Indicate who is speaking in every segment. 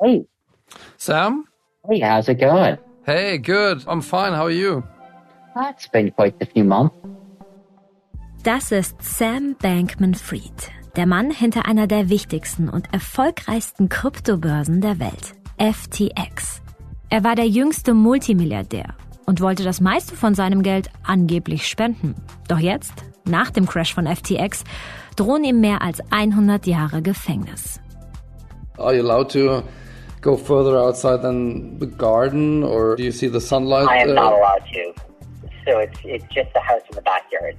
Speaker 1: Hey,
Speaker 2: Sam?
Speaker 1: hey, how's it going?
Speaker 2: Hey, good. I'm fine. How are you?
Speaker 1: Ah, It's been quite a few months.
Speaker 3: Das ist Sam Bankman-Fried, der Mann hinter einer der wichtigsten und erfolgreichsten Kryptobörsen der Welt, FTX. Er war der jüngste Multimilliardär und wollte das meiste von seinem Geld angeblich spenden. Doch jetzt, nach dem Crash von FTX, drohen ihm mehr als 100 Jahre Gefängnis.
Speaker 2: Are you allowed to go further outside than the garden, or do you see the sunlight?
Speaker 4: I am
Speaker 2: uh,
Speaker 4: not allowed to. So it's it's just a house in the backyard.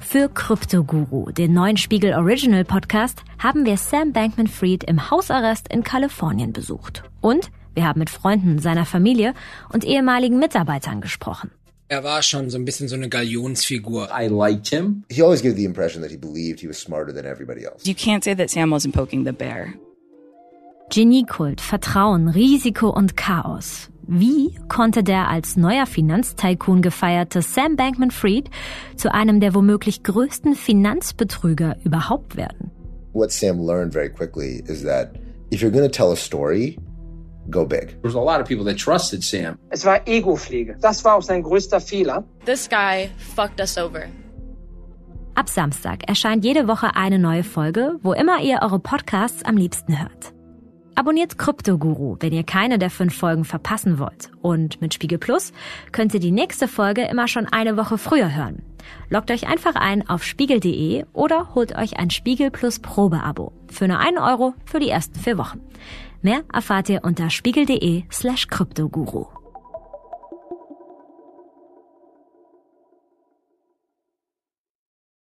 Speaker 3: Für Kryptoguru, den neuen Spiegel Original Podcast, haben wir Sam Bankman-Fried im Hausarrest in Kalifornien besucht. Und wir haben mit Freunden seiner Familie und ehemaligen Mitarbeitern gesprochen.
Speaker 5: Er war schon so ein bisschen so eine Galionsfigur.
Speaker 6: I liked him.
Speaker 7: He always gave the impression that he believed he was smarter than everybody else.
Speaker 8: You can't say that Sam wasn't poking the bear.
Speaker 3: Geniekult, Vertrauen, Risiko und Chaos. Wie konnte der als neuer Finanztycoon gefeierte Sam Bankman-Fried zu einem der womöglich größten Finanzbetrüger überhaupt werden?
Speaker 7: What Sam learned very quickly is that if you're going to tell a story, go big.
Speaker 6: There was a lot of people that trusted Sam.
Speaker 9: Es war Ego-Pflege. Das war auch sein größter Fehler.
Speaker 10: This guy fucked us over.
Speaker 3: Ab Samstag erscheint jede Woche eine neue Folge, wo immer ihr eure Podcasts am liebsten hört. Abonniert Kryptoguru, wenn ihr keine der fünf Folgen verpassen wollt. Und mit Spiegel Plus könnt ihr die nächste Folge immer schon eine Woche früher hören. Loggt euch einfach ein auf spiegel.de oder holt euch ein Spiegel Plus Probeabo für nur einen Euro für die ersten vier Wochen. Mehr erfahrt ihr unter spiegel.de slash Kryptoguru.